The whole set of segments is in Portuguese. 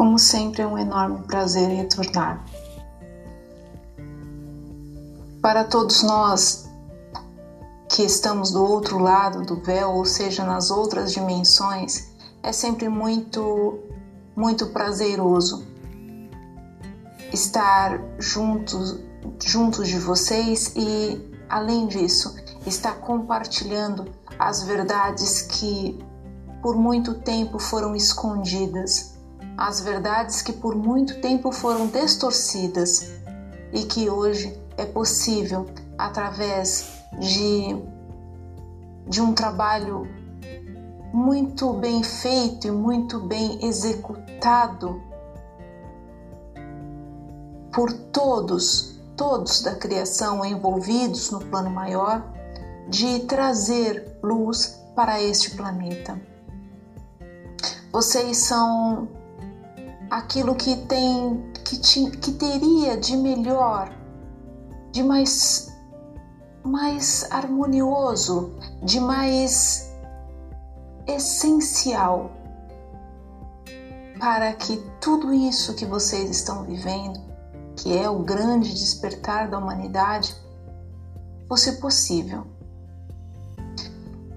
Como sempre, é um enorme prazer retornar. Para todos nós que estamos do outro lado do véu, ou seja, nas outras dimensões, é sempre muito, muito prazeroso estar juntos, juntos de vocês e, além disso, estar compartilhando as verdades que por muito tempo foram escondidas, as verdades que por muito tempo foram distorcidas e que hoje é possível através de, de um trabalho muito bem feito e muito bem executado por todos, todos da criação envolvidos no plano maior, de trazer luz para este planeta. Vocês são aquilo que tem que, te, que teria de melhor, de mais mais harmonioso, de mais essencial para que tudo isso que vocês estão vivendo, que é o grande despertar da humanidade, fosse possível.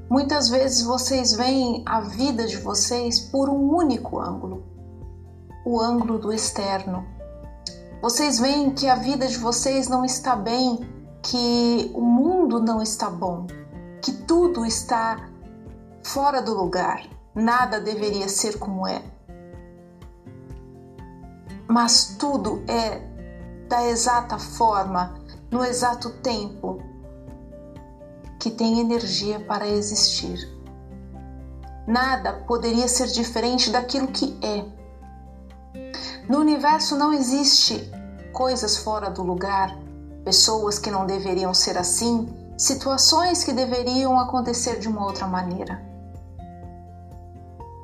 Muitas vezes vocês veem a vida de vocês por um único ângulo, o ângulo do externo. Vocês veem que a vida de vocês não está bem, que o mundo não está bom, que tudo está fora do lugar, nada deveria ser como é. Mas tudo é da exata forma, no exato tempo, que tem energia para existir. Nada poderia ser diferente daquilo que é. No universo não existe coisas fora do lugar, pessoas que não deveriam ser assim, situações que deveriam acontecer de uma outra maneira.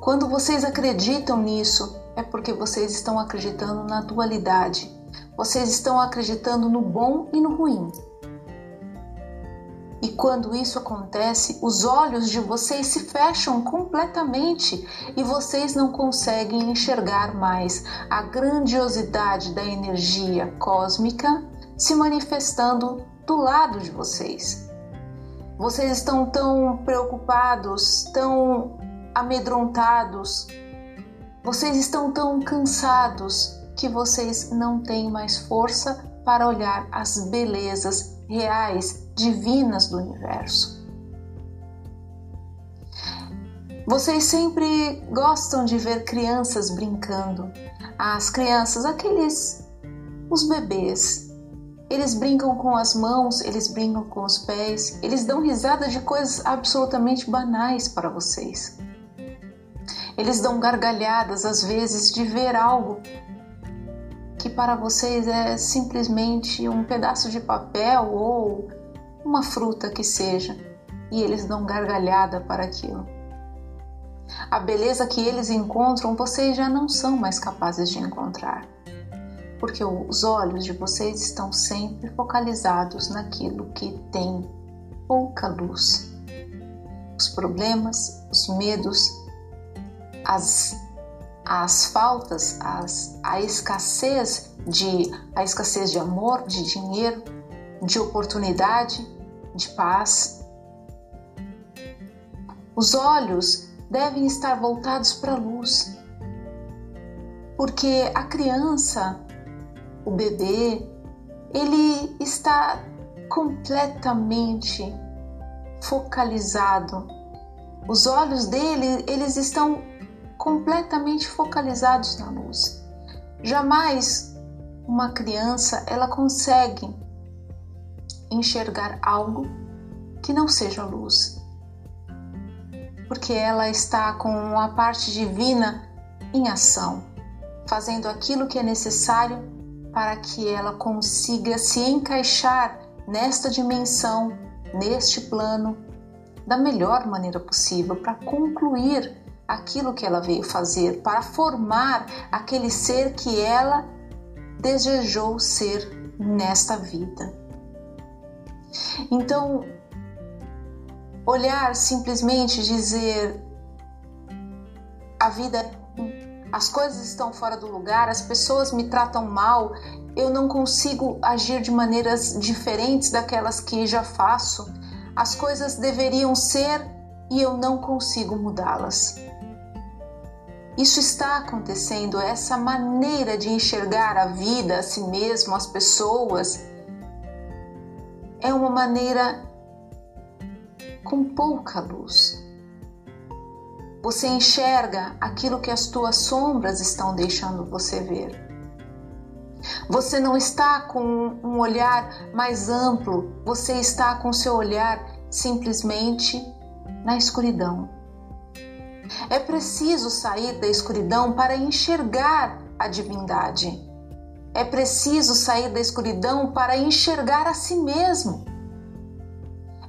Quando vocês acreditam nisso, é porque vocês estão acreditando na dualidade. Vocês estão acreditando no bom e no ruim. E quando isso acontece, os olhos de vocês se fecham completamente e vocês não conseguem enxergar mais a grandiosidade da energia cósmica se manifestando do lado de vocês. Vocês estão tão preocupados, tão amedrontados, vocês estão tão cansados que vocês não têm mais força para olhar as belezas reais, divinas do universo. Vocês sempre gostam de ver crianças brincando. As crianças, aqueles os bebês, eles brincam com as mãos, eles brincam com os pés, eles dão risada de coisas absolutamente banais para vocês. Eles dão gargalhadas às vezes de ver algo que para vocês é simplesmente um pedaço de papel ou uma fruta que seja, e eles dão gargalhada para aquilo. A beleza que eles encontram, vocês já não são mais capazes de encontrar, porque os olhos de vocês estão sempre focalizados naquilo que tem pouca luz. Os problemas, os medos, as as faltas, as, a escassez de a escassez de amor, de dinheiro, de oportunidade, de paz. Os olhos devem estar voltados para a luz, porque a criança, o bebê, ele está completamente focalizado. Os olhos dele, eles estão completamente focalizados na luz. Jamais uma criança ela consegue enxergar algo que não seja luz, porque ela está com a parte divina em ação, fazendo aquilo que é necessário para que ela consiga se encaixar nesta dimensão, neste plano, da melhor maneira possível para concluir aquilo que ela veio fazer, para formar aquele ser que ela desejou ser nesta vida. Então, olhar simplesmente dizer a vida as coisas estão fora do lugar, as pessoas me tratam mal, eu não consigo agir de maneiras diferentes daquelas que já faço. As coisas deveriam ser e eu não consigo mudá-las. Isso está acontecendo, essa maneira de enxergar a vida, a si mesmo, as pessoas, é uma maneira com pouca luz. Você enxerga aquilo que as tuas sombras estão deixando você ver. Você não está com um olhar mais amplo, você está com seu olhar simplesmente na escuridão. É preciso sair da escuridão para enxergar a divindade. É preciso sair da escuridão para enxergar a si mesmo.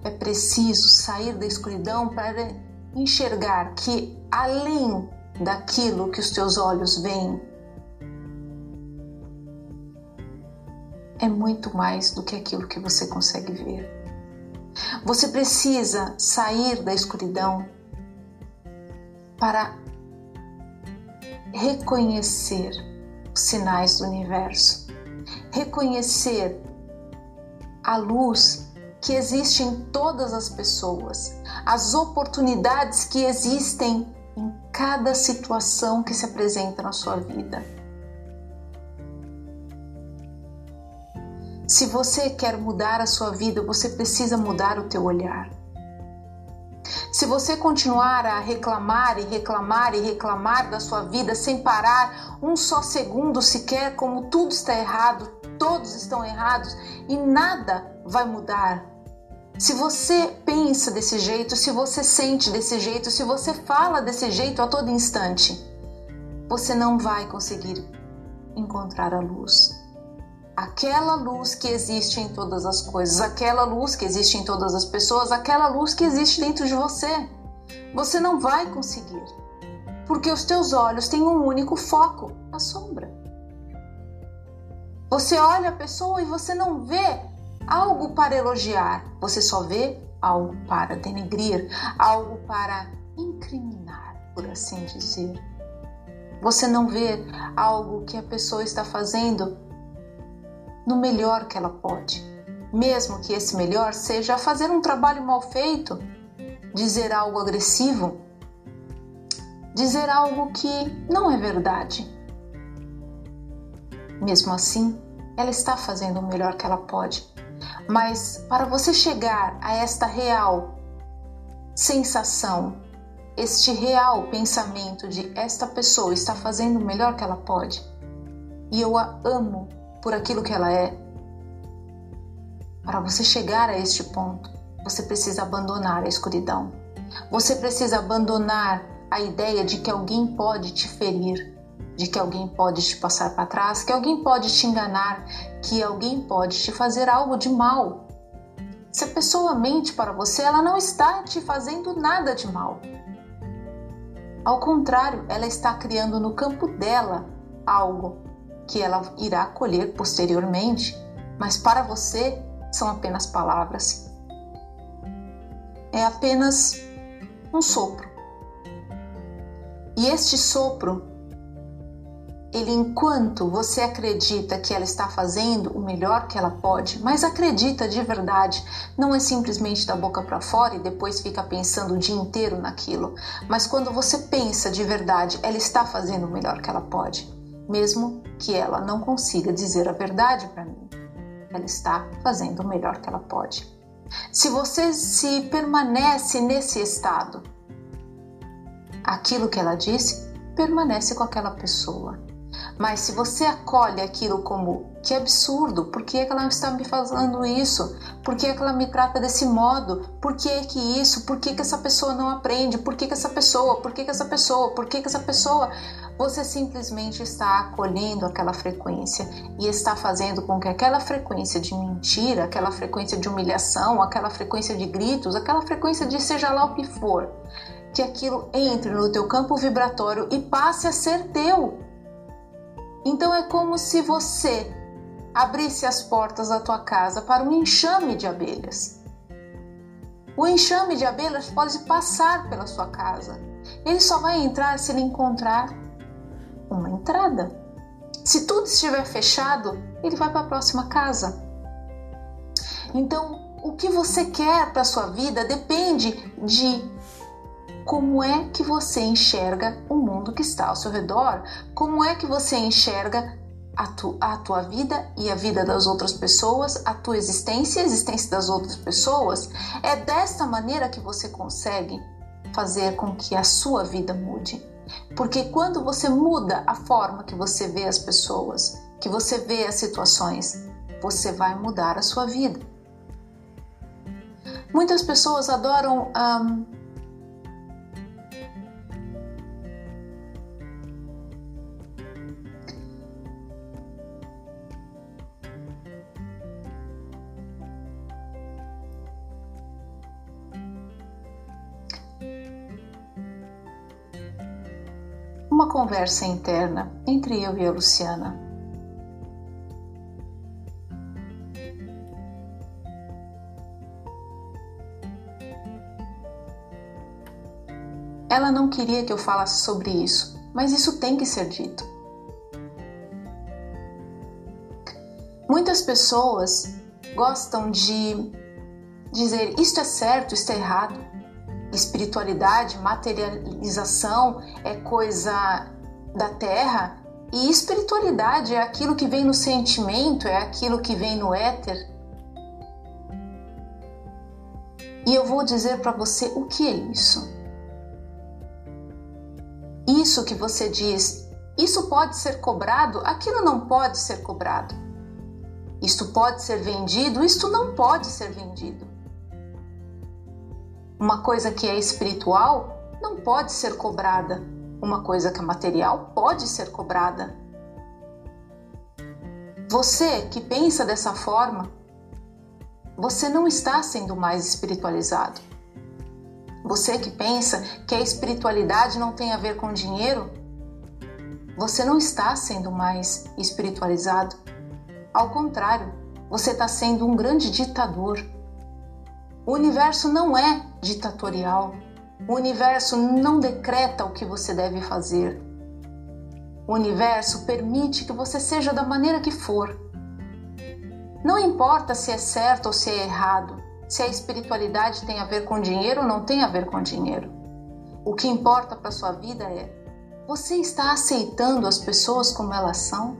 É preciso sair da escuridão para enxergar que além daquilo que os teus olhos veem, é muito mais do que aquilo que você consegue ver. Você precisa sair da escuridão para reconhecer os sinais do universo, reconhecer a luz que existe em todas as pessoas, as oportunidades que existem em cada situação que se apresenta na sua vida. Se você quer mudar a sua vida, você precisa mudar o teu olhar. Se você continuar a reclamar e reclamar e reclamar da sua vida sem parar um só segundo sequer, como tudo está errado, todos estão errados e nada vai mudar, se você pensa desse jeito, se você sente desse jeito, se você fala desse jeito a todo instante, você não vai conseguir encontrar a luz. Aquela luz que existe em todas as coisas, aquela luz que existe em todas as pessoas, aquela luz que existe dentro de você. Você não vai conseguir, porque os teus olhos têm um único foco, a sombra. Você olha a pessoa e você não vê algo para elogiar, você só vê algo para denegrir, algo para incriminar, por assim dizer. Você não vê algo que a pessoa está fazendo no melhor que ela pode, mesmo que esse melhor seja fazer um trabalho mal feito, dizer algo agressivo, dizer algo que não é verdade. Mesmo assim, ela está fazendo o melhor que ela pode. Mas para você chegar a esta real sensação, este real pensamento de esta pessoa está fazendo o melhor que ela pode e eu a amo por aquilo que ela é, para você chegar a este ponto, você precisa abandonar a escuridão. Você precisa abandonar a ideia de que alguém pode te ferir, de que alguém pode te passar para trás, que alguém pode te enganar, que alguém pode te fazer algo de mal. Se a pessoa mente para você, ela não está te fazendo nada de mal. Ao contrário, ela está criando no campo dela algo que ela irá colher posteriormente, mas para você são apenas palavras. É apenas um sopro. E este sopro ele enquanto você acredita que ela está fazendo o melhor que ela pode, mas acredita de verdade, não é simplesmente da boca para fora e depois fica pensando o dia inteiro naquilo, mas quando você pensa de verdade, ela está fazendo o melhor que ela pode, mesmo que ela não consiga dizer a verdade para mim. Ela está fazendo o melhor que ela pode. Se você se permanece nesse estado, aquilo que ela disse permanece com aquela pessoa. Mas se você acolhe aquilo como que absurdo, por que, é que ela está me falando isso? Por que, é que ela me trata desse modo? Por que, é que isso? Por que, que essa pessoa não aprende? Por que, que essa pessoa? Por que, que essa pessoa? Por que, que essa pessoa? Você simplesmente está acolhendo aquela frequência e está fazendo com que aquela frequência de mentira, aquela frequência de humilhação, aquela frequência de gritos, aquela frequência de seja lá o que for, que aquilo entre no teu campo vibratório e passe a ser teu então é como se você abrisse as portas da tua casa para um enxame de abelhas. O enxame de abelhas pode passar pela sua casa. Ele só vai entrar se ele encontrar uma entrada. Se tudo estiver fechado, ele vai para a próxima casa. Então, o que você quer para sua vida depende de como é que você enxerga o mundo que está ao seu redor, como é que você enxerga a, tu, a tua vida e a vida das outras pessoas, a tua existência e a existência das outras pessoas. É desta maneira que você consegue fazer com que a sua vida mude. Porque quando você muda a forma que você vê as pessoas, que você vê as situações, você vai mudar a sua vida. Muitas pessoas adoram um, conversa interna entre eu e a Luciana. Ela não queria que eu falasse sobre isso, mas isso tem que ser dito. Muitas pessoas gostam de dizer isto é certo, isto é errado espiritualidade, materialização é coisa da terra e espiritualidade é aquilo que vem no sentimento, é aquilo que vem no éter. E eu vou dizer para você o que é isso. Isso que você diz, isso pode ser cobrado, aquilo não pode ser cobrado. Isto pode ser vendido, isto não pode ser vendido. Uma coisa que é espiritual não pode ser cobrada. Uma coisa que é material pode ser cobrada. Você que pensa dessa forma, você não está sendo mais espiritualizado. Você que pensa que a espiritualidade não tem a ver com dinheiro, você não está sendo mais espiritualizado. Ao contrário, você está sendo um grande ditador. O universo não é ditatorial. O universo não decreta o que você deve fazer. O universo permite que você seja da maneira que for. Não importa se é certo ou se é errado, se a espiritualidade tem a ver com dinheiro ou não tem a ver com dinheiro. O que importa para sua vida é: você está aceitando as pessoas como elas são?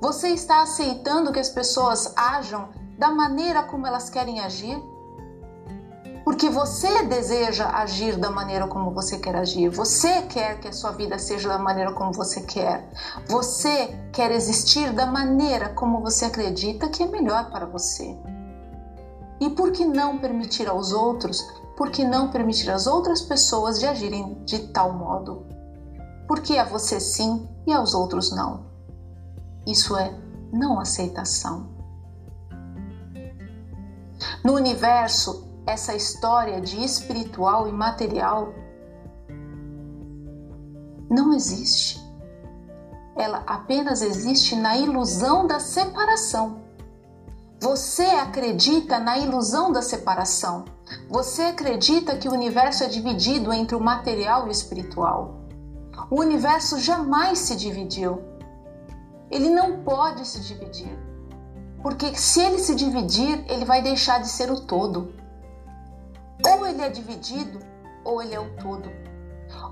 Você está aceitando que as pessoas ajam da maneira como elas querem agir? Porque você deseja agir da maneira como você quer agir. Você quer que a sua vida seja da maneira como você quer. Você quer existir da maneira como você acredita que é melhor para você. E por que não permitir aos outros, por que não permitir às outras pessoas de agirem de tal modo? Porque a você sim e aos outros não. Isso é não aceitação. No universo, essa história de espiritual e material não existe. Ela apenas existe na ilusão da separação. Você acredita na ilusão da separação. Você acredita que o universo é dividido entre o material e o espiritual. O universo jamais se dividiu. Ele não pode se dividir. Porque se ele se dividir, ele vai deixar de ser o todo. Ou ele é dividido, ou ele é o todo.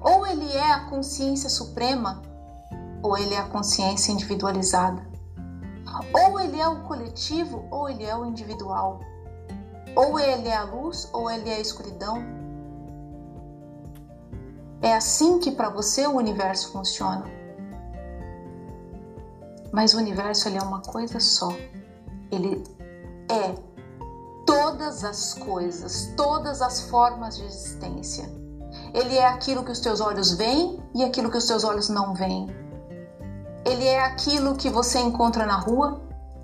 Ou ele é a consciência suprema, ou ele é a consciência individualizada. Ou ele é o coletivo, ou ele é o individual. Ou ele é a luz, ou ele é a escuridão. É assim que para você o universo funciona. Mas o universo ele é uma coisa só. Ele é todas as coisas, todas as formas de existência. Ele é aquilo que os teus olhos veem e aquilo que os teus olhos não veem. Ele é aquilo que você encontra na rua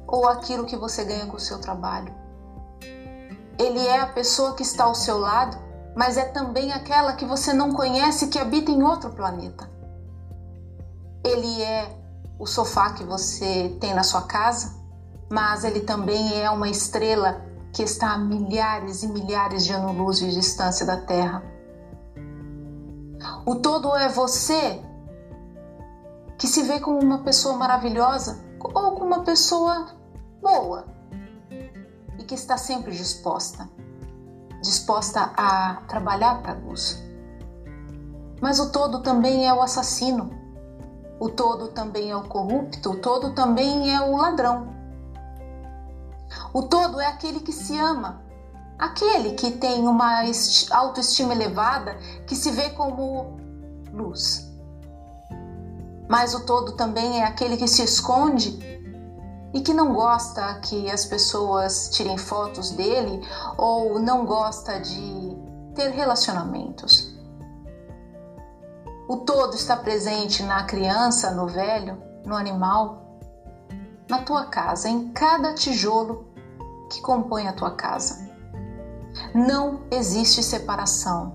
ou aquilo que você ganha com o seu trabalho. Ele é a pessoa que está ao seu lado, mas é também aquela que você não conhece que habita em outro planeta. Ele é o sofá que você tem na sua casa, mas ele também é uma estrela que está a milhares e milhares de anos-luz de distância da Terra. O todo é você que se vê como uma pessoa maravilhosa ou como uma pessoa boa e que está sempre disposta, disposta a trabalhar para a luz. Mas o todo também é o assassino, o todo também é o corrupto, o todo também é o ladrão. O todo é aquele que se ama, aquele que tem uma autoestima elevada, que se vê como luz. Mas o todo também é aquele que se esconde e que não gosta que as pessoas tirem fotos dele ou não gosta de ter relacionamentos. O todo está presente na criança, no velho, no animal, na tua casa, em cada tijolo que compõe a tua casa. Não existe separação.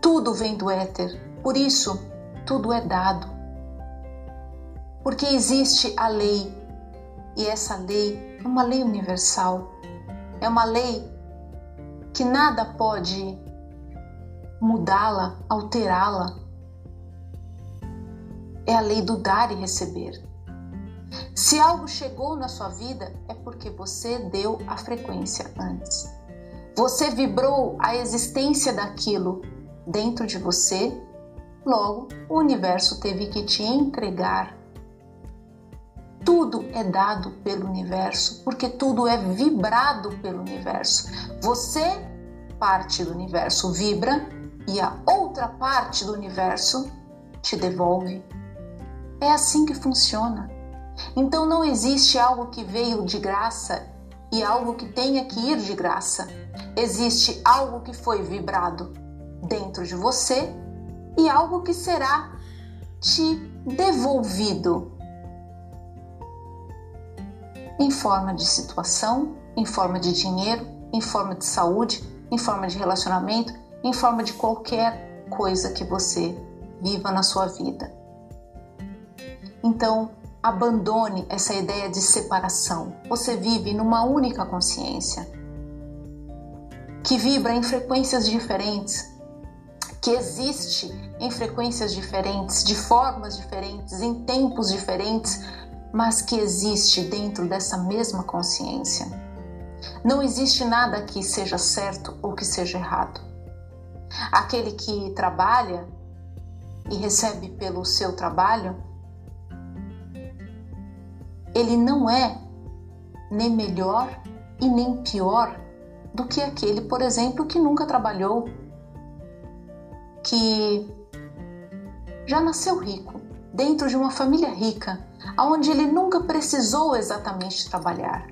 Tudo vem do éter, por isso tudo é dado. Porque existe a lei, e essa lei é uma lei universal, é uma lei que nada pode mudá-la, alterá-la. É a lei do dar e receber. Se algo chegou na sua vida, é porque você deu a frequência antes. Você vibrou a existência daquilo dentro de você, logo o universo teve que te entregar. Tudo é dado pelo universo, porque tudo é vibrado pelo universo. Você, parte do universo, vibra e a outra parte do universo te devolve. É assim que funciona. Então não existe algo que veio de graça e algo que tenha que ir de graça. Existe algo que foi vibrado dentro de você e algo que será te devolvido em forma de situação, em forma de dinheiro, em forma de saúde, em forma de relacionamento, em forma de qualquer coisa que você viva na sua vida. Então, abandone essa ideia de separação. Você vive numa única consciência que vibra em frequências diferentes, que existe em frequências diferentes, de formas diferentes, em tempos diferentes, mas que existe dentro dessa mesma consciência. Não existe nada que seja certo ou que seja errado. Aquele que trabalha e recebe pelo seu trabalho, ele não é nem melhor e nem pior do que aquele, por exemplo, que nunca trabalhou, que já nasceu rico, dentro de uma família rica, onde ele nunca precisou exatamente trabalhar,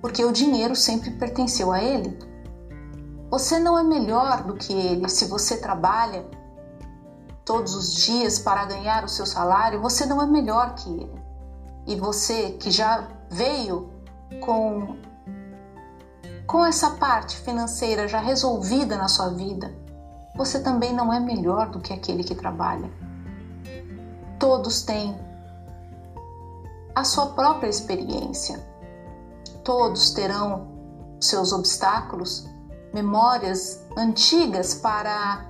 porque o dinheiro sempre pertenceu a ele. Você não é melhor do que ele se você trabalha todos os dias para ganhar o seu salário, você não é melhor que ele. E você que já veio com com essa parte financeira já resolvida na sua vida, você também não é melhor do que aquele que trabalha. Todos têm a sua própria experiência. Todos terão seus obstáculos, memórias antigas para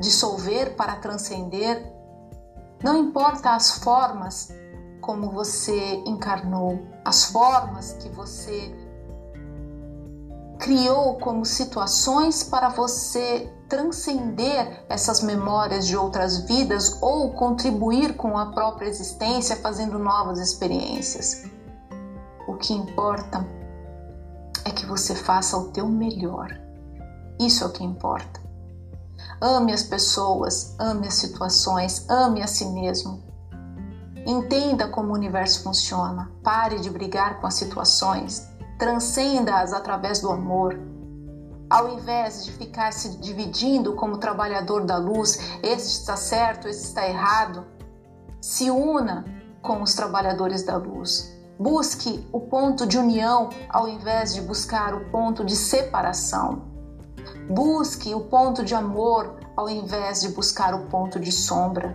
dissolver, para transcender. Não importa as formas como você encarnou, as formas que você criou como situações para você transcender essas memórias de outras vidas ou contribuir com a própria existência fazendo novas experiências. O que importa é que você faça o teu melhor. Isso é o que importa. Ame as pessoas, ame as situações, ame a si mesmo. Entenda como o universo funciona. Pare de brigar com as situações. Transcenda-as através do amor. Ao invés de ficar se dividindo como trabalhador da luz, este está certo, este está errado, se una com os trabalhadores da luz. Busque o ponto de união ao invés de buscar o ponto de separação. Busque o ponto de amor ao invés de buscar o ponto de sombra.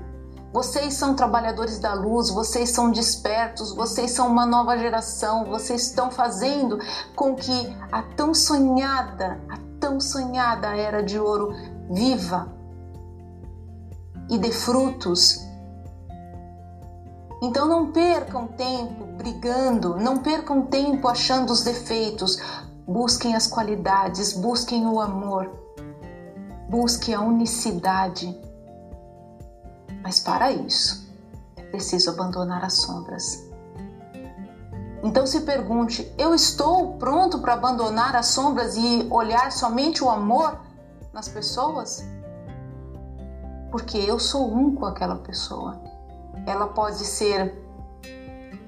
Vocês são trabalhadores da luz, vocês são despertos, vocês são uma nova geração, vocês estão fazendo com que a tão sonhada, a tão sonhada era de ouro viva. e dê frutos. Então não percam tempo brigando, não percam tempo achando os defeitos. Busquem as qualidades, busquem o amor, busquem a unicidade. Mas para isso, é preciso abandonar as sombras. Então se pergunte: eu estou pronto para abandonar as sombras e olhar somente o amor nas pessoas? Porque eu sou um com aquela pessoa. Ela pode ser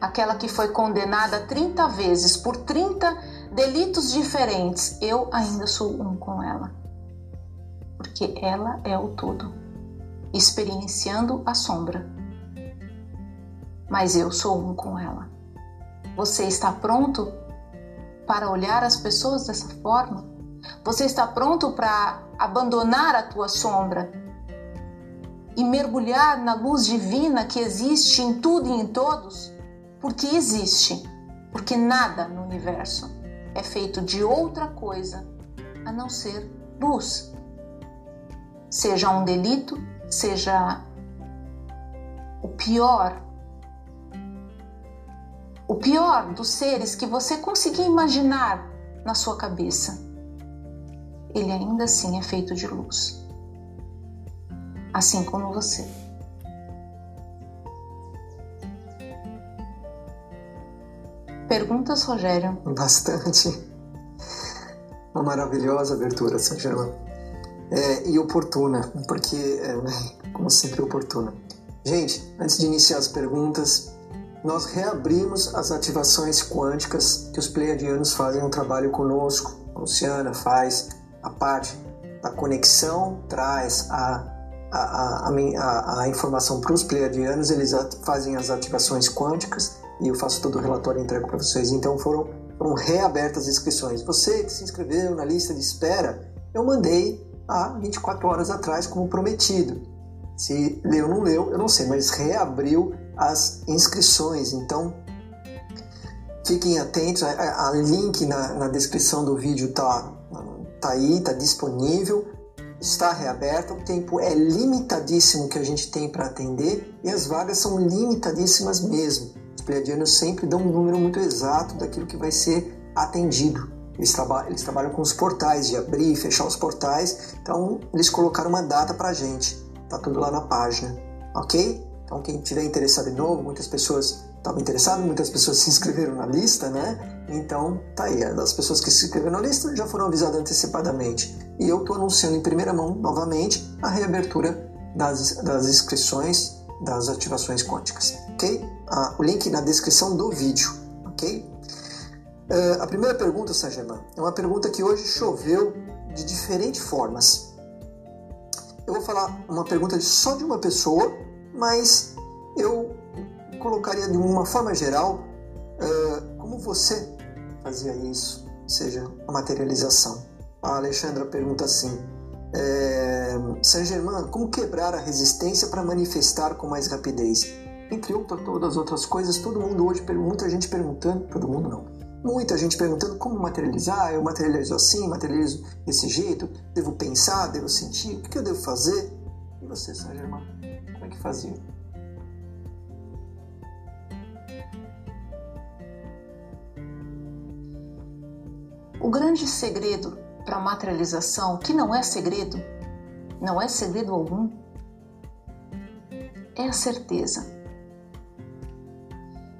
aquela que foi condenada 30 vezes por 30 delitos diferentes. Eu ainda sou um com ela. Porque ela é o todo, experienciando a sombra. Mas eu sou um com ela. Você está pronto para olhar as pessoas dessa forma? Você está pronto para abandonar a tua sombra e mergulhar na luz divina que existe em tudo e em todos? Porque existe, porque nada no universo é feito de outra coisa a não ser luz. Seja um delito, seja o pior o pior dos seres que você conseguir imaginar na sua cabeça, ele ainda assim é feito de luz. Assim como você. Perguntas, Rogério? Bastante. Uma maravilhosa abertura, São. É, e oportuna, porque, é, como sempre, oportuna. Gente, antes de iniciar as perguntas, nós reabrimos as ativações quânticas que os pleiadianos fazem um trabalho conosco. A Luciana faz a parte da conexão, traz a, a, a, a informação para os pleiadianos, eles fazem as ativações quânticas e eu faço todo o relatório e entrego para vocês. Então foram, foram reabertas as inscrições. Você que se inscreveu na lista de espera, eu mandei há 24 horas atrás, como prometido. Se leu ou não leu, eu não sei, mas reabriu as inscrições. Então, fiquem atentos. A, a link na, na, descrição do vídeo tá, tá aí, tá disponível. Está reaberto. O tempo é limitadíssimo que a gente tem para atender e as vagas são limitadíssimas mesmo. Os pleiadianos sempre dão um número muito exato daquilo que vai ser atendido. Eles, traba eles trabalham com os portais, de abrir e fechar os portais. Então, eles colocaram uma data para a gente. Tá tudo lá na página, ok? Então, quem tiver interessado de novo, muitas pessoas estavam interessadas, muitas pessoas se inscreveram na lista, né? Então, tá aí. As pessoas que se inscreveram na lista já foram avisadas antecipadamente. E eu estou anunciando em primeira mão, novamente, a reabertura das, das inscrições das ativações quânticas, ok? Ah, o link na descrição do vídeo, ok? Uh, a primeira pergunta, Saint-Germain, é uma pergunta que hoje choveu de diferentes formas. Eu vou falar uma pergunta só de uma pessoa mas eu colocaria de uma forma geral uh, como você fazia isso, ou seja, a materialização. A Alexandra pergunta assim: é, Saint Germain, como quebrar a resistência para manifestar com mais rapidez? Entre outras todas as outras coisas, todo mundo hoje, muita gente perguntando, todo mundo não, muita gente perguntando como materializar, eu materializo assim, materializo desse jeito, devo pensar, devo sentir, o que eu devo fazer? E você, Saint Germain? é que fazia. O grande segredo para a materialização, que não é segredo, não é segredo algum, é a certeza.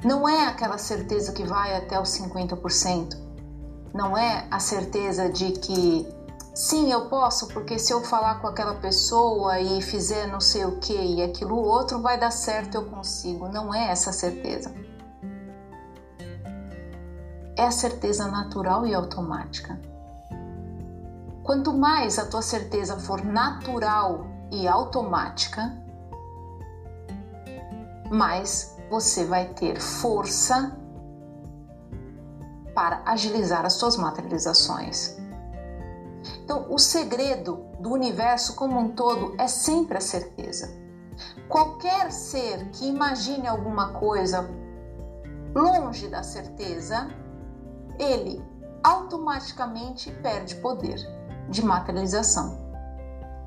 Não é aquela certeza que vai até os 50%. Não é a certeza de que Sim, eu posso, porque se eu falar com aquela pessoa e fizer não sei o que e aquilo outro, vai dar certo, eu consigo. Não é essa certeza. É a certeza natural e automática. Quanto mais a tua certeza for natural e automática, mais você vai ter força para agilizar as suas materializações. Então, o segredo do universo como um todo é sempre a certeza. Qualquer ser que imagine alguma coisa longe da certeza, ele automaticamente perde poder de materialização.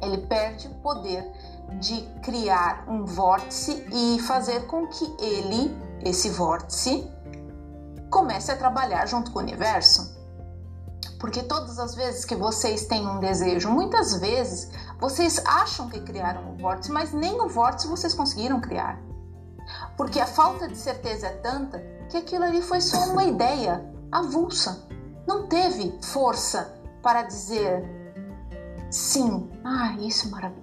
Ele perde poder de criar um vórtice e fazer com que ele, esse vórtice, comece a trabalhar junto com o universo. Porque todas as vezes que vocês têm um desejo, muitas vezes vocês acham que criaram o vórtice, mas nem o vórtice vocês conseguiram criar. Porque a falta de certeza é tanta que aquilo ali foi só uma ideia avulsa. Não teve força para dizer sim, ah, isso é maravilhoso.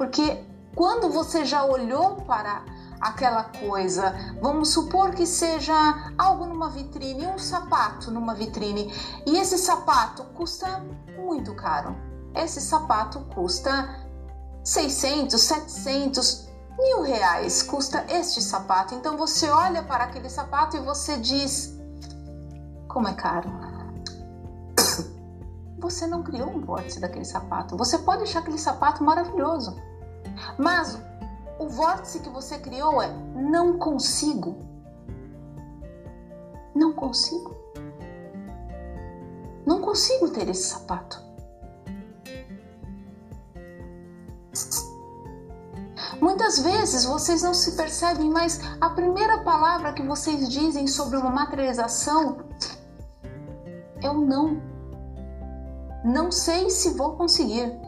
Porque quando você já olhou para aquela coisa, vamos supor que seja algo numa vitrine, um sapato numa vitrine, e esse sapato custa muito caro. Esse sapato custa 600, 700, mil reais custa este sapato. Então você olha para aquele sapato e você diz: como é caro. Você não criou um vórtice daquele sapato. Você pode achar aquele sapato maravilhoso, mas o vórtice que você criou é não consigo. Não consigo. Não consigo ter esse sapato. Muitas vezes vocês não se percebem, mas a primeira palavra que vocês dizem sobre uma materialização é o não. Não sei se vou conseguir,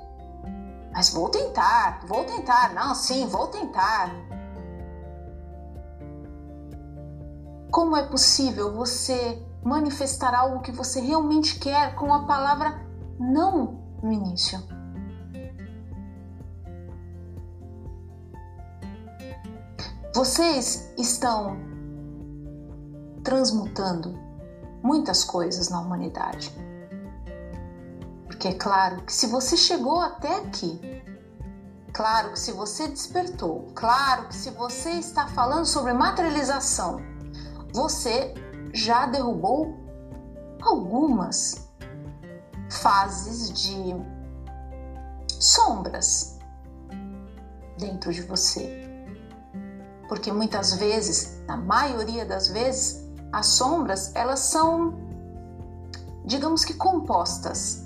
mas vou tentar, vou tentar. Não, sim, vou tentar. Como é possível você manifestar algo que você realmente quer com a palavra não no início? Vocês estão transmutando muitas coisas na humanidade. Porque é claro que se você chegou até aqui, claro que se você despertou, claro que se você está falando sobre materialização, você já derrubou algumas fases de sombras dentro de você porque muitas vezes, na maioria das vezes, as sombras elas são, digamos que compostas.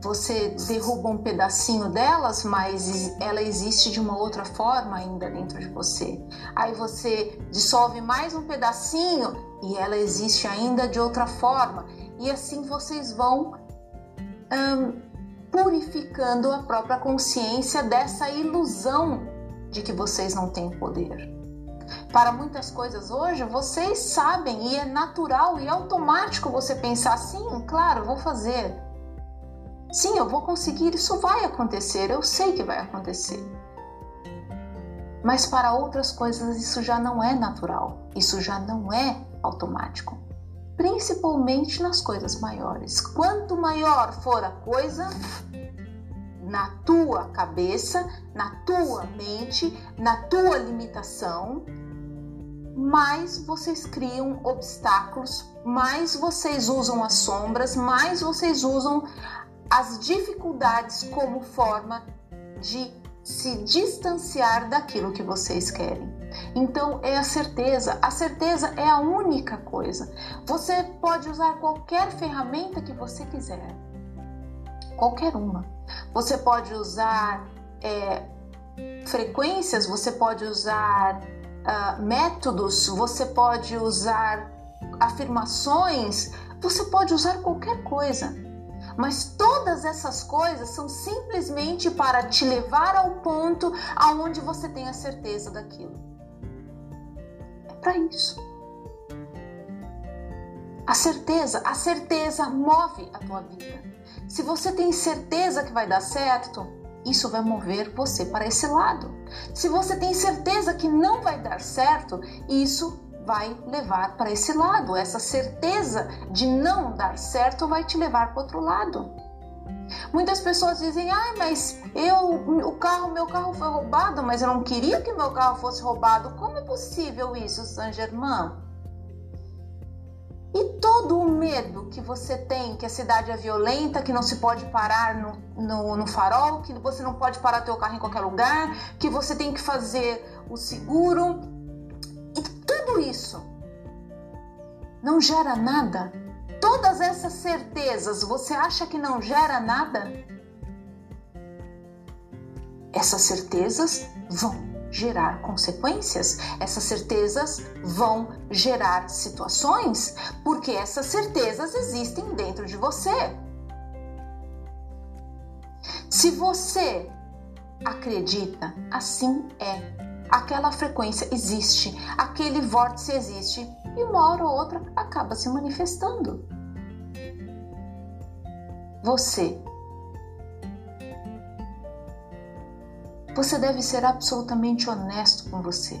Você derruba um pedacinho delas, mas ela existe de uma outra forma ainda dentro de você. Aí você dissolve mais um pedacinho e ela existe ainda de outra forma. E assim vocês vão hum, purificando a própria consciência dessa ilusão de que vocês não têm poder. Para muitas coisas hoje, vocês sabem e é natural e automático você pensar: sim, claro, vou fazer. Sim, eu vou conseguir, isso vai acontecer, eu sei que vai acontecer. Mas para outras coisas isso já não é natural, isso já não é automático. Principalmente nas coisas maiores. Quanto maior for a coisa, na tua cabeça, na tua mente, na tua limitação, mais vocês criam obstáculos, mais vocês usam as sombras, mais vocês usam as dificuldades como forma de se distanciar daquilo que vocês querem. Então é a certeza, a certeza é a única coisa. Você pode usar qualquer ferramenta que você quiser, qualquer uma. Você pode usar é, frequências, você pode usar uh, métodos, você pode usar afirmações, você pode usar qualquer coisa. Mas todas essas coisas são simplesmente para te levar ao ponto aonde você tem a certeza daquilo. É para isso. A certeza, a certeza move a tua vida. Se você tem certeza que vai dar certo, isso vai mover você para esse lado. Se você tem certeza que não vai dar certo, isso vai levar para esse lado. Essa certeza de não dar certo vai te levar para outro lado. Muitas pessoas dizem: "Ah, mas eu o carro, meu carro foi roubado, mas eu não queria que meu carro fosse roubado. Como é possível isso, Saint Germain?" E todo o medo que você tem, que a cidade é violenta, que não se pode parar no, no, no farol, que você não pode parar teu carro em qualquer lugar, que você tem que fazer o seguro. E tudo isso não gera nada. Todas essas certezas, você acha que não gera nada? essas certezas vão gerar consequências, essas certezas vão gerar situações, porque essas certezas existem dentro de você. Se você acredita, assim é. Aquela frequência existe, aquele vórtice existe e uma hora ou outra acaba se manifestando. Você Você deve ser absolutamente honesto com você.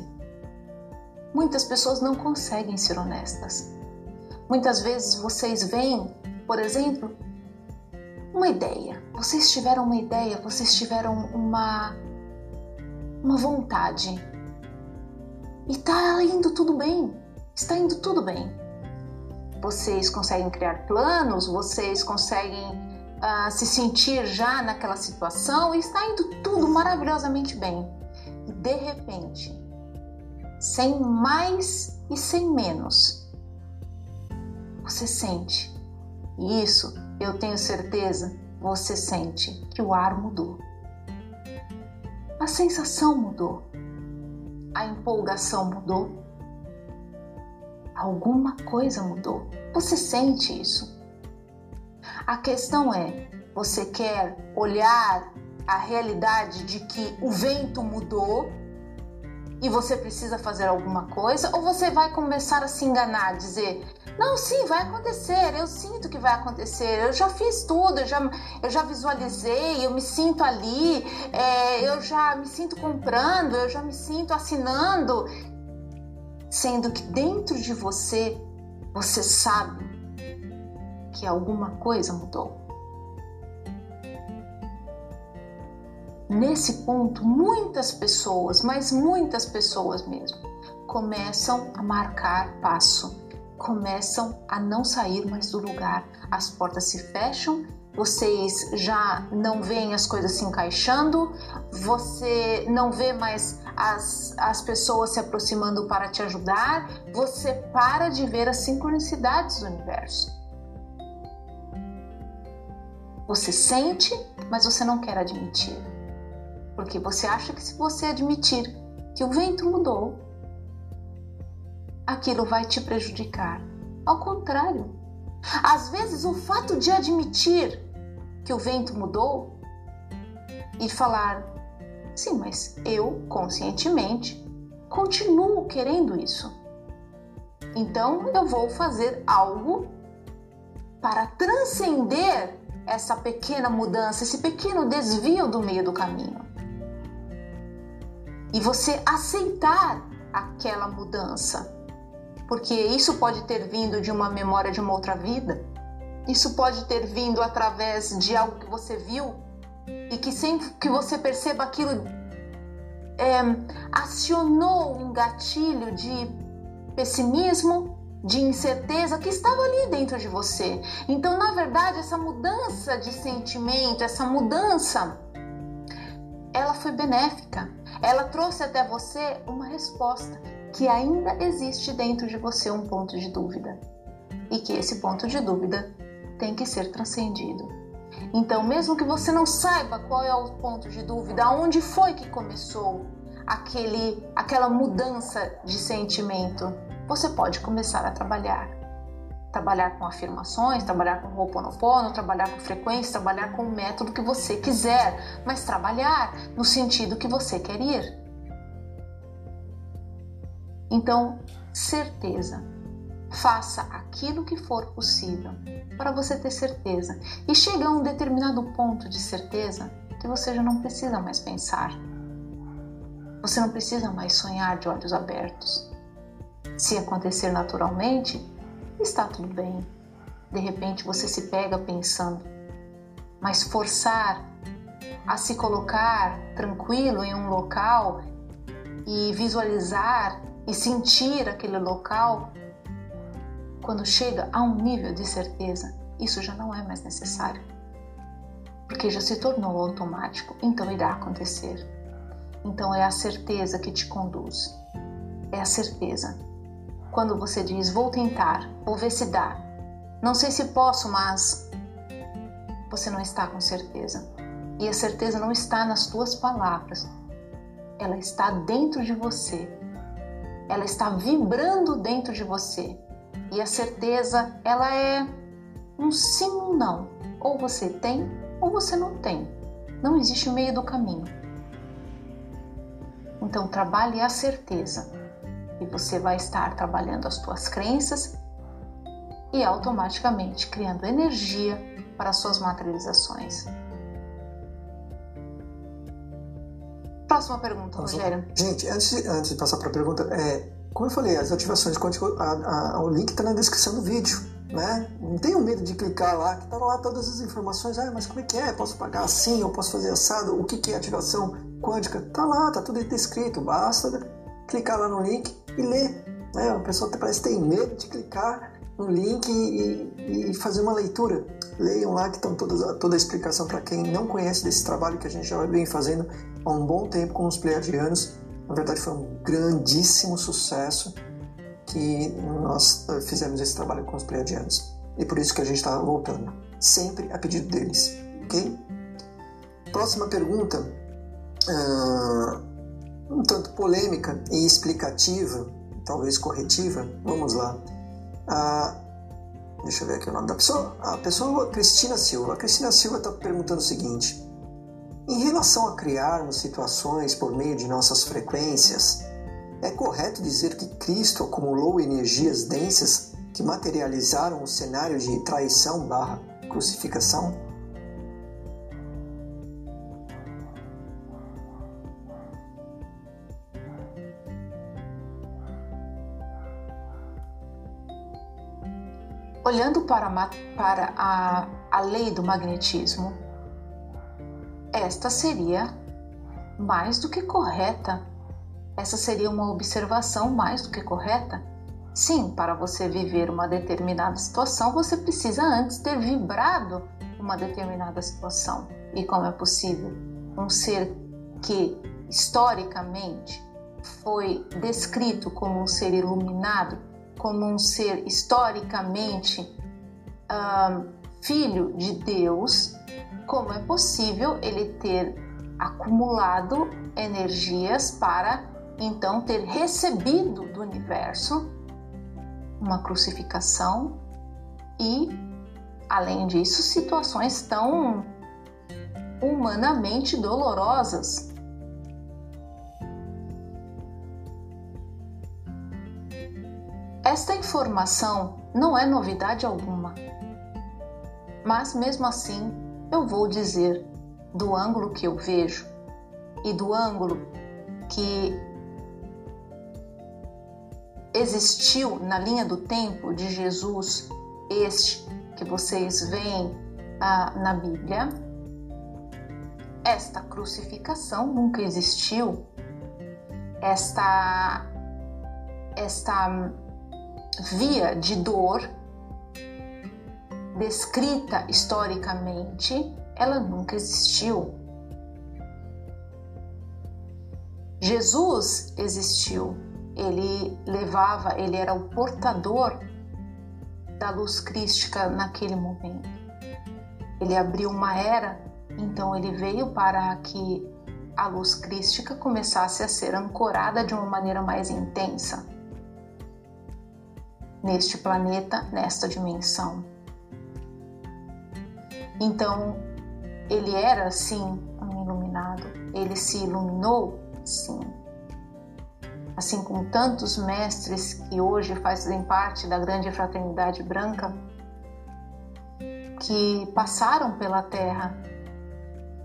Muitas pessoas não conseguem ser honestas. Muitas vezes vocês veem, por exemplo, uma ideia. Vocês tiveram uma ideia, vocês tiveram uma uma vontade. E está indo tudo bem. Está indo tudo bem. Vocês conseguem criar planos, vocês conseguem uh, se sentir já naquela situação e está indo tudo maravilhosamente bem. E de repente, sem mais e sem menos, você sente. E isso eu tenho certeza, você sente que o ar mudou. Sensação mudou. A empolgação mudou. Alguma coisa mudou. Você sente isso. A questão é: você quer olhar a realidade de que o vento mudou e você precisa fazer alguma coisa? Ou você vai começar a se enganar, dizer: não, sim, vai acontecer, eu sinto que vai acontecer, eu já fiz tudo, eu já, eu já visualizei, eu me sinto ali, é, eu já me sinto comprando, eu já me sinto assinando. Sendo que dentro de você, você sabe que alguma coisa mudou. Nesse ponto, muitas pessoas, mas muitas pessoas mesmo, começam a marcar passo, começam a não sair mais do lugar. As portas se fecham, vocês já não veem as coisas se encaixando, você não vê mais as, as pessoas se aproximando para te ajudar, você para de ver as sincronicidades do universo. Você sente, mas você não quer admitir. Porque você acha que se você admitir que o vento mudou, aquilo vai te prejudicar. Ao contrário, às vezes o fato de admitir que o vento mudou e falar, sim, mas eu conscientemente continuo querendo isso. Então eu vou fazer algo para transcender essa pequena mudança, esse pequeno desvio do meio do caminho. E você aceitar aquela mudança, porque isso pode ter vindo de uma memória de uma outra vida, isso pode ter vindo através de algo que você viu e que sem que você perceba aquilo é, acionou um gatilho de pessimismo, de incerteza que estava ali dentro de você. Então, na verdade, essa mudança de sentimento, essa mudança, ela foi benéfica. Ela trouxe até você uma resposta que ainda existe dentro de você um ponto de dúvida e que esse ponto de dúvida tem que ser transcendido. Então, mesmo que você não saiba qual é o ponto de dúvida, onde foi que começou aquele, aquela mudança de sentimento, você pode começar a trabalhar. Trabalhar com afirmações, trabalhar com Ho'oponopono, trabalhar com frequência, trabalhar com o método que você quiser, mas trabalhar no sentido que você quer ir. Então, certeza. Faça aquilo que for possível para você ter certeza e chegue a um determinado ponto de certeza que você já não precisa mais pensar. Você não precisa mais sonhar de olhos abertos. Se acontecer naturalmente, está tudo bem. De repente você se pega pensando, mas forçar a se colocar tranquilo em um local e visualizar e sentir aquele local, quando chega a um nível de certeza, isso já não é mais necessário. Porque já se tornou automático, então irá acontecer. Então é a certeza que te conduz. É a certeza quando você diz vou tentar, vou ver se dá. Não sei se posso, mas você não está com certeza. E a certeza não está nas tuas palavras, ela está dentro de você. Ela está vibrando dentro de você. E a certeza, ela é um sim ou um não. Ou você tem ou você não tem. Não existe o meio do caminho. Então trabalhe a certeza e você vai estar trabalhando as tuas crenças e automaticamente criando energia para as suas materializações. Próxima pergunta, Rogério. Gente, antes de, antes de passar para a pergunta, é, como eu falei, as ativações quânticas, a, a, o link está na descrição do vídeo. Né? Não tenham medo de clicar lá, que tá lá todas as informações. Ah, mas como é que é? Posso pagar assim? Eu posso fazer assado? O que, que é ativação quântica? Tá lá, tá tudo descrito. Basta clicar lá no link e ler. Né? A pessoa parece que tem medo de clicar no link e, e fazer uma leitura. Leiam lá que estão toda, toda a explicação para quem não conhece desse trabalho que a gente já vem fazendo há um bom tempo com os pleiadianos. Na verdade, foi um grandíssimo sucesso que nós eh, fizemos esse trabalho com os pleiadianos. E por isso que a gente está voltando, sempre a pedido deles, ok? Próxima pergunta, uh, um tanto polêmica e explicativa, talvez corretiva. Vamos lá. Uh, deixa eu ver aqui o nome da pessoa. A pessoa Cristina Silva. A Cristina Silva está perguntando o seguinte: em relação a criarmos situações por meio de nossas frequências, é correto dizer que Cristo acumulou energias densas que materializaram o cenário de traição Olhando para, para a, a lei do magnetismo, esta seria mais do que correta. Essa seria uma observação mais do que correta. Sim, para você viver uma determinada situação, você precisa antes ter vibrado uma determinada situação. E como é possível um ser que historicamente foi descrito como um ser iluminado, como um ser historicamente uh, filho de Deus, como é possível ele ter acumulado energias para então ter recebido do universo uma crucificação e, além disso, situações tão humanamente dolorosas. Esta informação não é novidade alguma, mas mesmo assim eu vou dizer do ângulo que eu vejo e do ângulo que existiu na linha do tempo de Jesus, este que vocês veem ah, na Bíblia, esta crucificação nunca existiu, esta, esta via de dor descrita historicamente, ela nunca existiu. Jesus existiu, ele levava, ele era o portador da luz crística naquele momento. Ele abriu uma era, então ele veio para que a luz crística começasse a ser ancorada de uma maneira mais intensa neste planeta, nesta dimensão. Então, ele era sim um iluminado, ele se iluminou sim. Assim como tantos mestres que hoje fazem parte da grande fraternidade branca, que passaram pela Terra,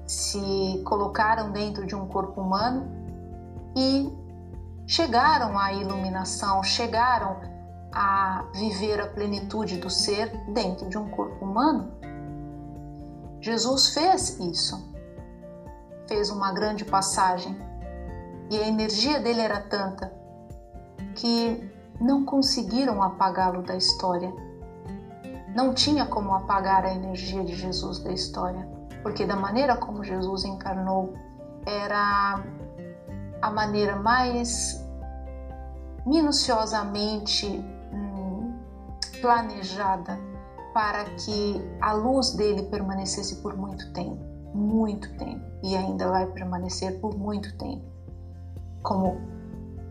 se colocaram dentro de um corpo humano e chegaram à iluminação, chegaram a viver a plenitude do ser dentro de um corpo humano. Jesus fez isso, fez uma grande passagem e a energia dele era tanta que não conseguiram apagá-lo da história. Não tinha como apagar a energia de Jesus da história, porque da maneira como Jesus encarnou era a maneira mais minuciosamente planejada para que a luz dele permanecesse por muito tempo. muito tempo e ainda vai permanecer por muito tempo como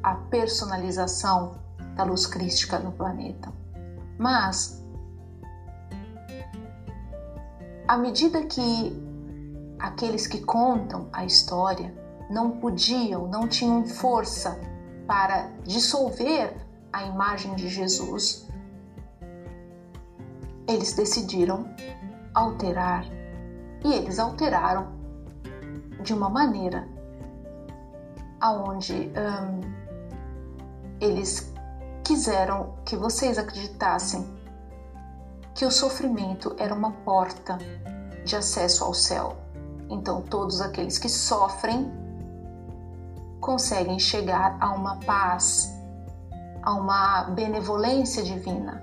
a personalização da luz crística no planeta. Mas, à medida que aqueles que contam a história não podiam, não tinham força para dissolver a imagem de Jesus, eles decidiram alterar e eles alteraram de uma maneira aonde um, eles quiseram que vocês acreditassem que o sofrimento era uma porta de acesso ao céu. Então, todos aqueles que sofrem conseguem chegar a uma paz, a uma benevolência divina.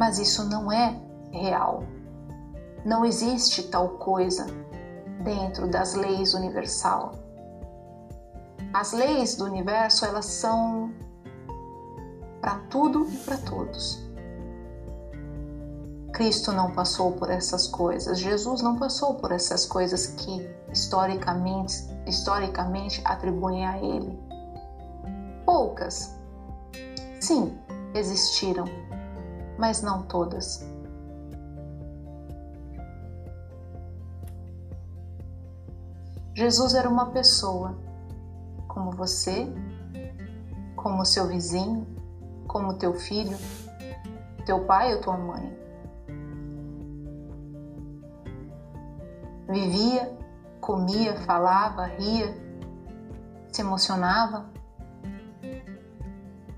Mas isso não é real. Não existe tal coisa dentro das leis universal. As leis do universo, elas são para tudo e para todos. Cristo não passou por essas coisas, Jesus não passou por essas coisas que historicamente, historicamente atribuem a ele. Poucas, sim, existiram, mas não todas. Jesus era uma pessoa, como você, como seu vizinho, como teu filho, teu pai ou tua mãe. Vivia, comia, falava, ria, se emocionava,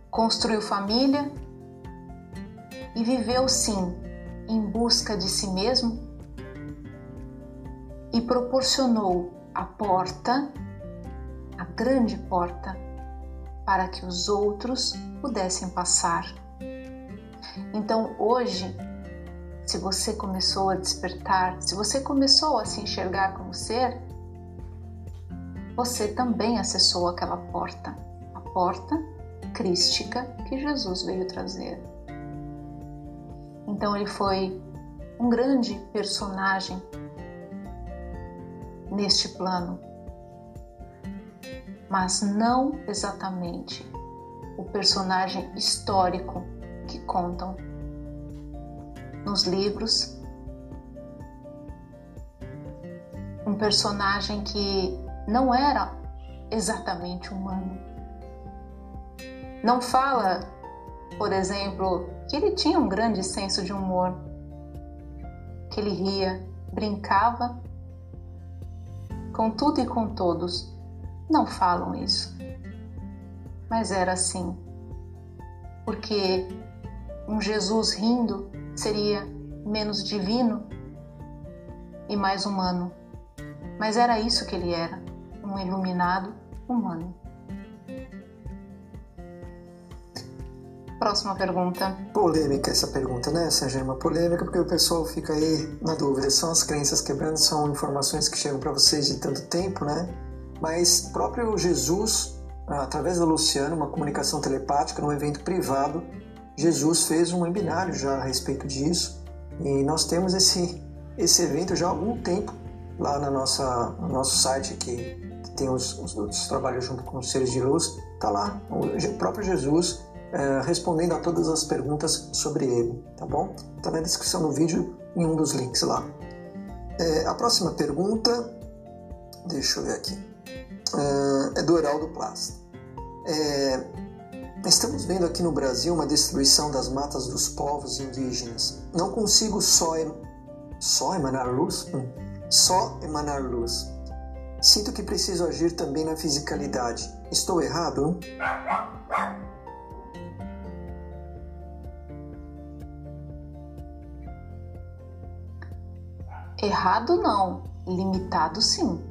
construiu família e viveu sim em busca de si mesmo e proporcionou a porta, a grande porta, para que os outros pudessem passar. Então hoje, se você começou a despertar, se você começou a se enxergar como ser, você também acessou aquela porta, a porta crística que Jesus veio trazer. Então ele foi um grande personagem neste plano, mas não exatamente o personagem histórico que contam nos livros. Um personagem que não era exatamente humano. Não fala, por exemplo, que ele tinha um grande senso de humor, que ele ria, brincava com tudo e com todos. Não falam isso. Mas era assim. Porque um Jesus rindo seria menos divino e mais humano. Mas era isso que ele era, um iluminado humano. Próxima pergunta. Polêmica essa pergunta, né, Uma Polêmica porque o pessoal fica aí na dúvida. São as crenças quebrando, são informações que chegam para vocês de tanto tempo, né? Mas próprio Jesus, através da Luciana, uma comunicação telepática num evento privado, Jesus fez um webinário já a respeito disso. E nós temos esse, esse evento já há algum tempo lá na nossa, no nosso site que, tem os, os, os trabalhos junto com os seres de luz. Tá lá, o próprio Jesus é, respondendo a todas as perguntas sobre ele, tá bom? Está na descrição do vídeo em um dos links lá. É, a próxima pergunta, deixa eu ver aqui, é, é do Heraldo Plast. É, estamos vendo aqui no Brasil uma destruição das matas dos povos indígenas. Não consigo só, em, só emanar luz? Hum. Só emanar luz. Sinto que preciso agir também na fisicalidade. Estou errado? Errado não, limitado sim.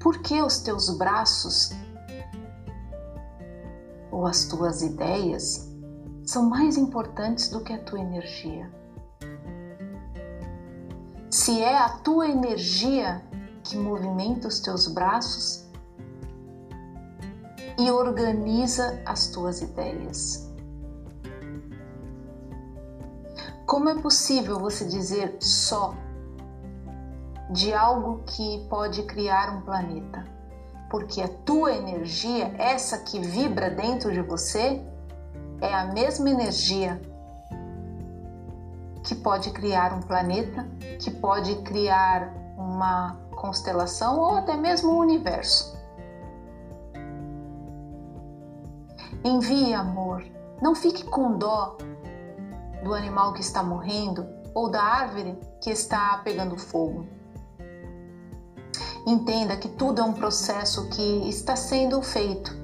Por que os teus braços ou as tuas ideias são mais importantes do que a tua energia? Se é a tua energia que movimenta os teus braços e organiza as tuas ideias. Como é possível você dizer só de algo que pode criar um planeta? Porque a tua energia, essa que vibra dentro de você, é a mesma energia que pode criar um planeta, que pode criar uma constelação ou até mesmo um universo. Envie amor, não fique com dó do animal que está morrendo ou da árvore que está pegando fogo. Entenda que tudo é um processo que está sendo feito.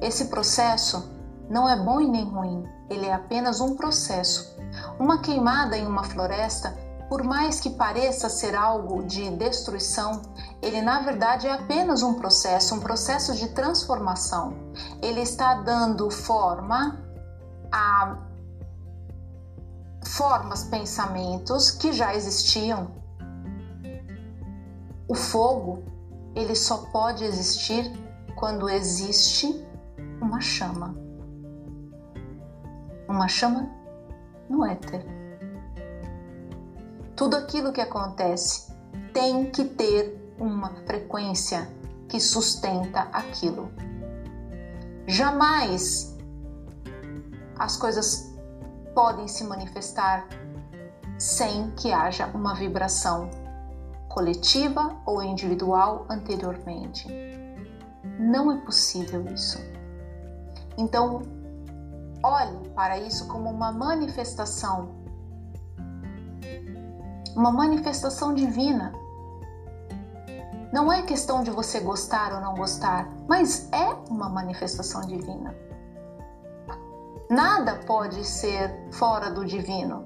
Esse processo não é bom e nem ruim, ele é apenas um processo. Uma queimada em uma floresta, por mais que pareça ser algo de destruição, ele na verdade é apenas um processo, um processo de transformação. Ele está dando forma a formas, pensamentos que já existiam. O fogo, ele só pode existir quando existe uma chama. Uma chama no éter. Tudo aquilo que acontece tem que ter uma frequência que sustenta aquilo. Jamais as coisas podem se manifestar sem que haja uma vibração coletiva ou individual anteriormente. Não é possível isso. Então, olhe para isso como uma manifestação, uma manifestação divina. Não é questão de você gostar ou não gostar, mas é uma manifestação divina. Nada pode ser fora do divino.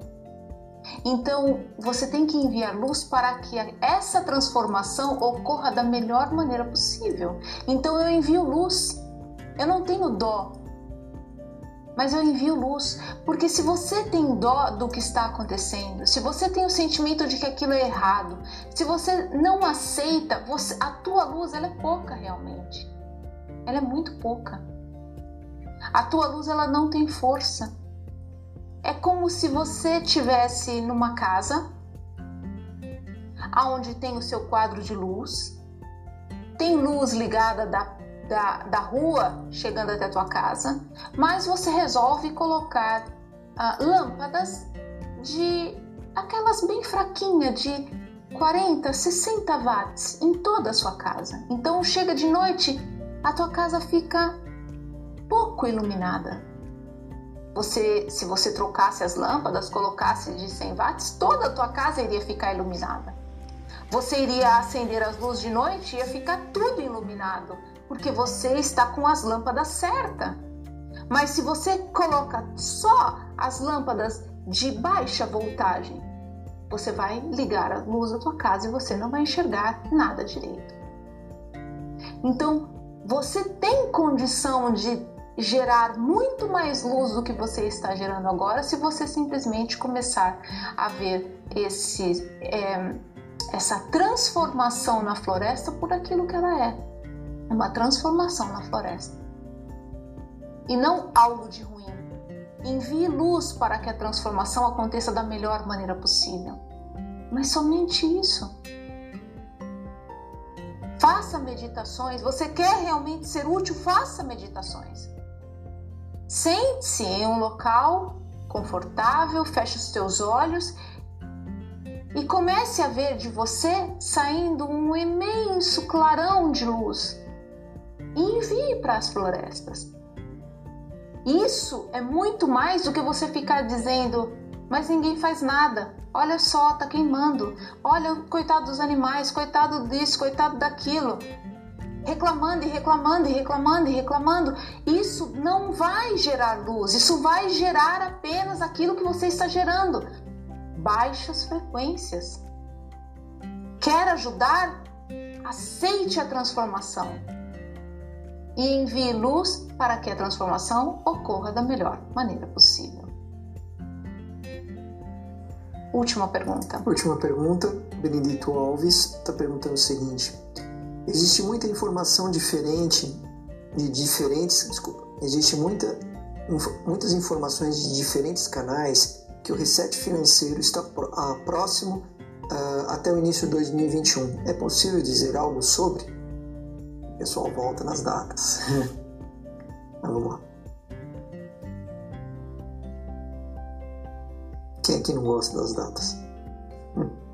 Então, você tem que enviar luz para que essa transformação ocorra da melhor maneira possível. Então, eu envio luz. Eu não tenho dó, mas eu envio luz, porque se você tem dó do que está acontecendo, se você tem o sentimento de que aquilo é errado, se você não aceita, você, a tua luz ela é pouca realmente. Ela é muito pouca. A tua luz ela não tem força. É como se você tivesse numa casa aonde tem o seu quadro de luz, tem luz ligada da, da, da rua chegando até a tua casa, mas você resolve colocar ah, lâmpadas de aquelas bem fraquinhas de 40, 60 watts em toda a sua casa. Então chega de noite, a tua casa fica pouco iluminada. Você, se você trocasse as lâmpadas, colocasse de 100 watts, toda a tua casa iria ficar iluminada. Você iria acender as luzes de noite e ia ficar tudo iluminado, porque você está com as lâmpadas certas. Mas se você coloca só as lâmpadas de baixa voltagem, você vai ligar a luz da tua casa e você não vai enxergar nada direito. Então, você tem condição de gerar muito mais luz do que você está gerando agora se você simplesmente começar a ver esse, é, essa transformação na floresta por aquilo que ela é. É uma transformação na floresta. E não algo de ruim. Envie luz para que a transformação aconteça da melhor maneira possível. Mas somente isso. Faça meditações. Você quer realmente ser útil? Faça meditações. Sente-se em um local confortável, feche os teus olhos e comece a ver de você saindo um imenso clarão de luz e envie para as florestas. Isso é muito mais do que você ficar dizendo, mas ninguém faz nada. Olha só, tá queimando. Olha, coitado dos animais, coitado disso, coitado daquilo reclamando e reclamando e reclamando e reclamando, isso não vai gerar luz, isso vai gerar apenas aquilo que você está gerando, baixas frequências. Quer ajudar? Aceite a transformação e envie luz para que a transformação ocorra da melhor maneira possível. Última pergunta. Última pergunta. Benedito Alves está perguntando o seguinte: Existe muita informação diferente de diferentes, desculpa, existe muita, muitas informações de diferentes canais que o reset financeiro está próximo uh, até o início de 2021. É possível dizer algo sobre? O pessoal volta nas datas. Mas vamos lá. Quem aqui não gosta das datas? Hum.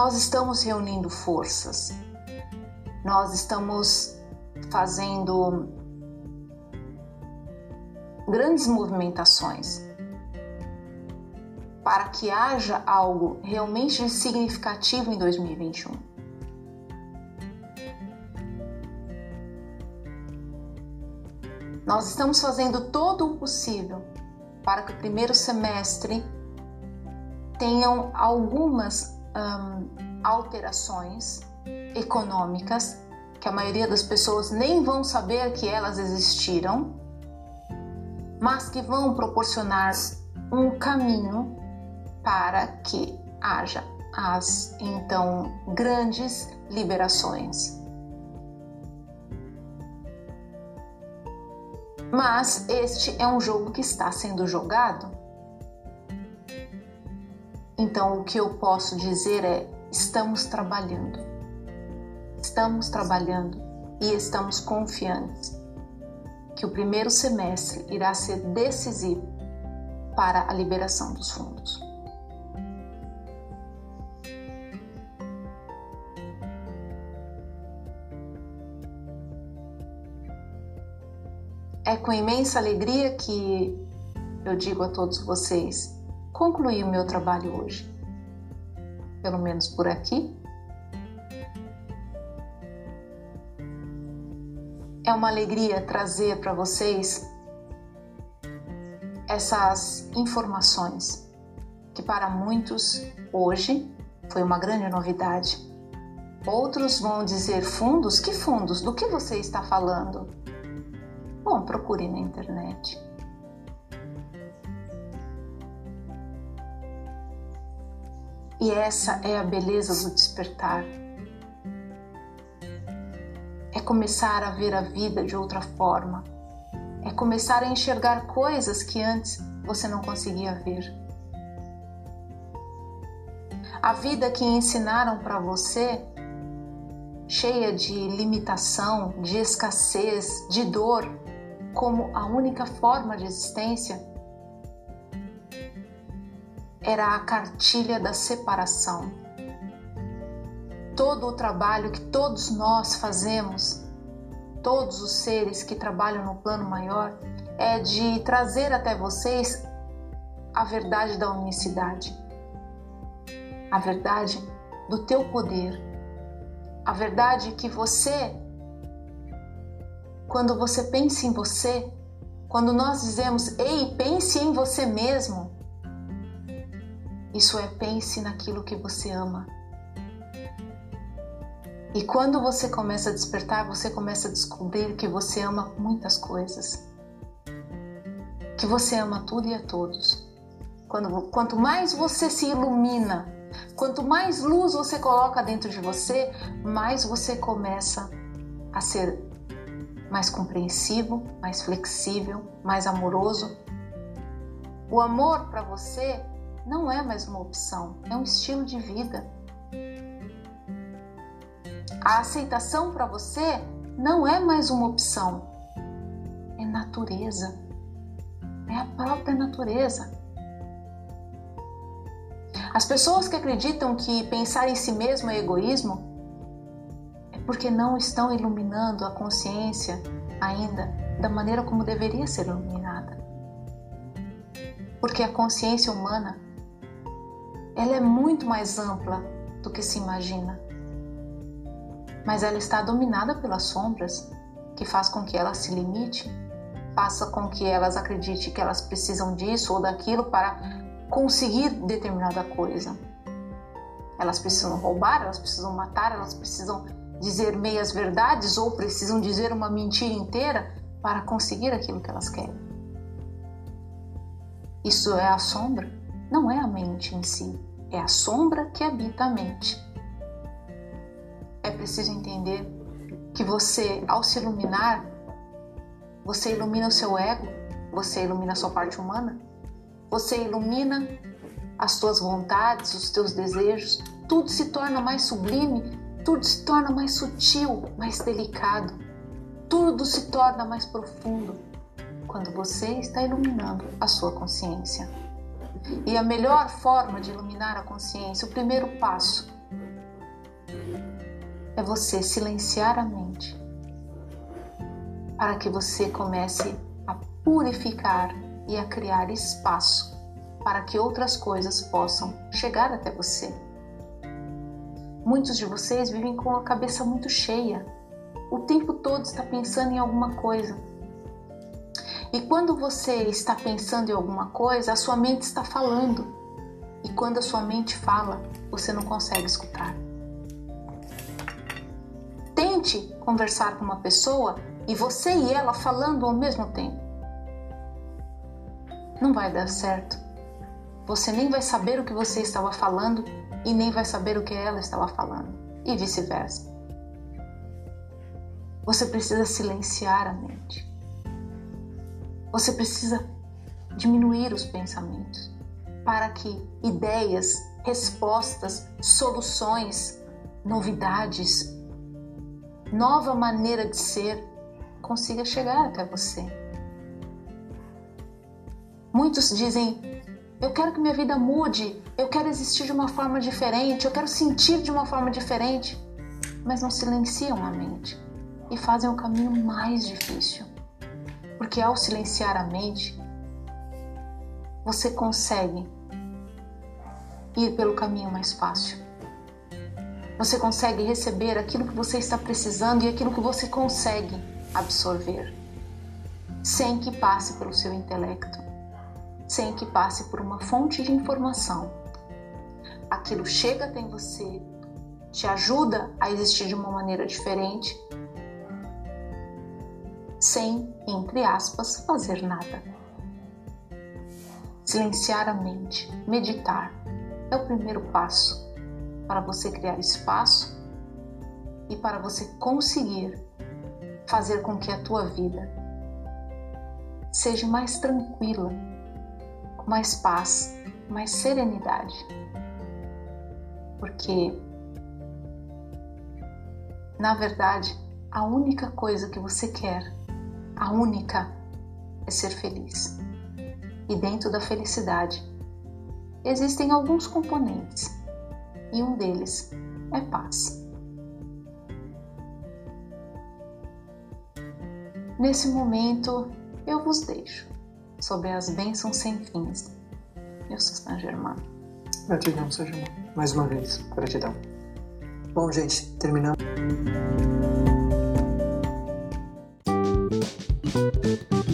Nós estamos reunindo forças, nós estamos fazendo grandes movimentações para que haja algo realmente significativo em 2021. Nós estamos fazendo todo o possível para que o primeiro semestre tenham algumas hum, alterações econômicas que a maioria das pessoas nem vão saber que elas existiram, mas que vão proporcionar um caminho para que haja as então grandes liberações. Mas este é um jogo que está sendo jogado. Então o que eu posso dizer é: estamos trabalhando. Estamos trabalhando e estamos confiantes que o primeiro semestre irá ser decisivo para a liberação dos fundos. É com imensa alegria que eu digo a todos vocês: concluí o meu trabalho hoje. Pelo menos por aqui. É uma alegria trazer para vocês essas informações que para muitos hoje foi uma grande novidade. Outros vão dizer fundos? Que fundos? Do que você está falando? Bom, procure na internet. E essa é a beleza do despertar. É começar a ver a vida de outra forma. É começar a enxergar coisas que antes você não conseguia ver. A vida que ensinaram para você, cheia de limitação, de escassez, de dor, como a única forma de existência era a cartilha da separação. Todo o trabalho que todos nós fazemos, todos os seres que trabalham no plano maior, é de trazer até vocês a verdade da unicidade, a verdade do teu poder, a verdade que você quando você pensa em você, quando nós dizemos, ei, pense em você mesmo, isso é pense naquilo que você ama. E quando você começa a despertar, você começa a descobrir que você ama muitas coisas. Que você ama tudo e a todos. Quando, quanto mais você se ilumina, quanto mais luz você coloca dentro de você, mais você começa a ser mais compreensivo, mais flexível, mais amoroso. O amor para você não é mais uma opção, é um estilo de vida. A aceitação para você não é mais uma opção, é natureza. É a própria natureza. As pessoas que acreditam que pensar em si mesmo é egoísmo porque não estão iluminando a consciência ainda da maneira como deveria ser iluminada. Porque a consciência humana ela é muito mais ampla do que se imagina. Mas ela está dominada pelas sombras, que faz com que ela se limite, faça com que elas acreditem que elas precisam disso ou daquilo para conseguir determinada coisa. Elas precisam roubar, elas precisam matar, elas precisam dizer meias verdades ou precisam dizer uma mentira inteira para conseguir aquilo que elas querem. Isso é a sombra não é a mente em si, é a sombra que habita a mente. É preciso entender que você, ao se iluminar, você ilumina o seu ego, você ilumina a sua parte humana, você ilumina as tuas vontades, os teus desejos, tudo se torna mais sublime, tudo se torna mais sutil, mais delicado, tudo se torna mais profundo quando você está iluminando a sua consciência. E a melhor forma de iluminar a consciência, o primeiro passo, é você silenciar a mente para que você comece a purificar e a criar espaço para que outras coisas possam chegar até você. Muitos de vocês vivem com a cabeça muito cheia, o tempo todo está pensando em alguma coisa. E quando você está pensando em alguma coisa, a sua mente está falando. E quando a sua mente fala, você não consegue escutar. Tente conversar com uma pessoa e você e ela falando ao mesmo tempo. Não vai dar certo. Você nem vai saber o que você estava falando e nem vai saber o que ela estava falando, e vice-versa. Você precisa silenciar a mente. Você precisa diminuir os pensamentos para que ideias, respostas, soluções, novidades nova maneira de ser consiga chegar até você. Muitos dizem: Eu quero que minha vida mude, eu quero existir de uma forma diferente, eu quero sentir de uma forma diferente, mas não silenciam a mente e fazem o caminho mais difícil. Porque ao silenciar a mente, você consegue ir pelo caminho mais fácil. Você consegue receber aquilo que você está precisando e aquilo que você consegue absorver, sem que passe pelo seu intelecto, sem que passe por uma fonte de informação. Aquilo chega até você, te ajuda a existir de uma maneira diferente, sem, entre aspas, fazer nada. Silenciar a mente, meditar, é o primeiro passo para você criar espaço e para você conseguir fazer com que a tua vida seja mais tranquila, com mais paz, mais serenidade. Porque, na verdade, a única coisa que você quer, a única, é ser feliz. E dentro da felicidade existem alguns componentes e um deles é paz. Nesse momento, eu vos deixo sobre as bênçãos sem fins. Eu sou Saint Germain. Gratidão, Saint Germain. Mais uma vez, gratidão. Bom, gente, terminamos. Thank you.